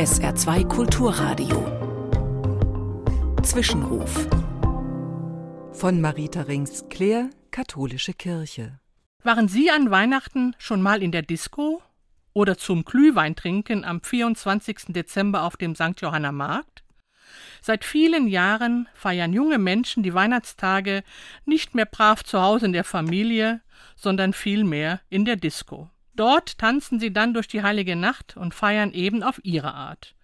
SR2 Kulturradio. Zwischenruf. Von Marita Rings, Claire, Katholische Kirche. Waren Sie an Weihnachten schon mal in der Disco? Oder zum Glühweintrinken am 24. Dezember auf dem St. Johanna Markt? Seit vielen Jahren feiern junge Menschen die Weihnachtstage nicht mehr brav zu Hause in der Familie, sondern vielmehr in der Disco. Dort tanzen sie dann durch die heilige Nacht und feiern eben auf ihre Art.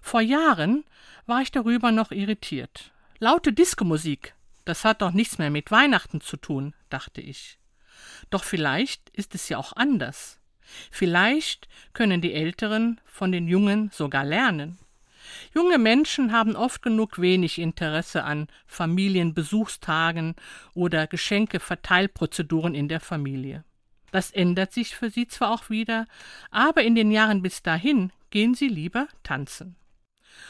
Vor Jahren war ich darüber noch irritiert. Laute Diskomusik, das hat doch nichts mehr mit Weihnachten zu tun, dachte ich. Doch vielleicht ist es ja auch anders. Vielleicht können die Älteren von den Jungen sogar lernen. Junge Menschen haben oft genug wenig Interesse an Familienbesuchstagen oder Geschenkeverteilprozeduren in der Familie. Das ändert sich für sie zwar auch wieder, aber in den Jahren bis dahin gehen sie lieber tanzen.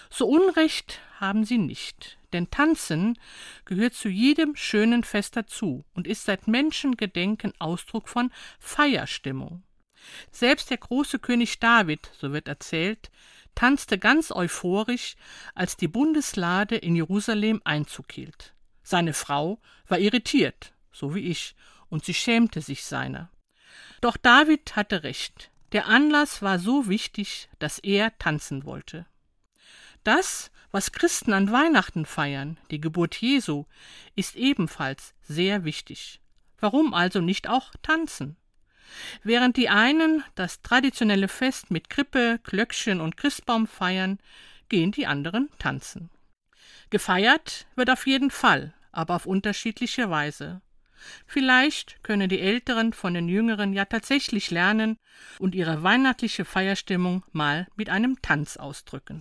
So Unrecht haben sie nicht, denn Tanzen gehört zu jedem schönen Fest dazu und ist seit Menschengedenken Ausdruck von Feierstimmung. Selbst der große König David, so wird erzählt, tanzte ganz euphorisch, als die Bundeslade in Jerusalem Einzug hielt. Seine Frau war irritiert, so wie ich, und sie schämte sich seiner. Doch David hatte recht. Der Anlass war so wichtig, dass er tanzen wollte. Das, was Christen an Weihnachten feiern, die Geburt Jesu, ist ebenfalls sehr wichtig. Warum also nicht auch tanzen? Während die einen das traditionelle Fest mit Krippe, Glöckchen und Christbaum feiern, gehen die anderen tanzen. Gefeiert wird auf jeden Fall, aber auf unterschiedliche Weise. Vielleicht können die Älteren von den Jüngeren ja tatsächlich lernen und ihre weihnachtliche Feierstimmung mal mit einem Tanz ausdrücken.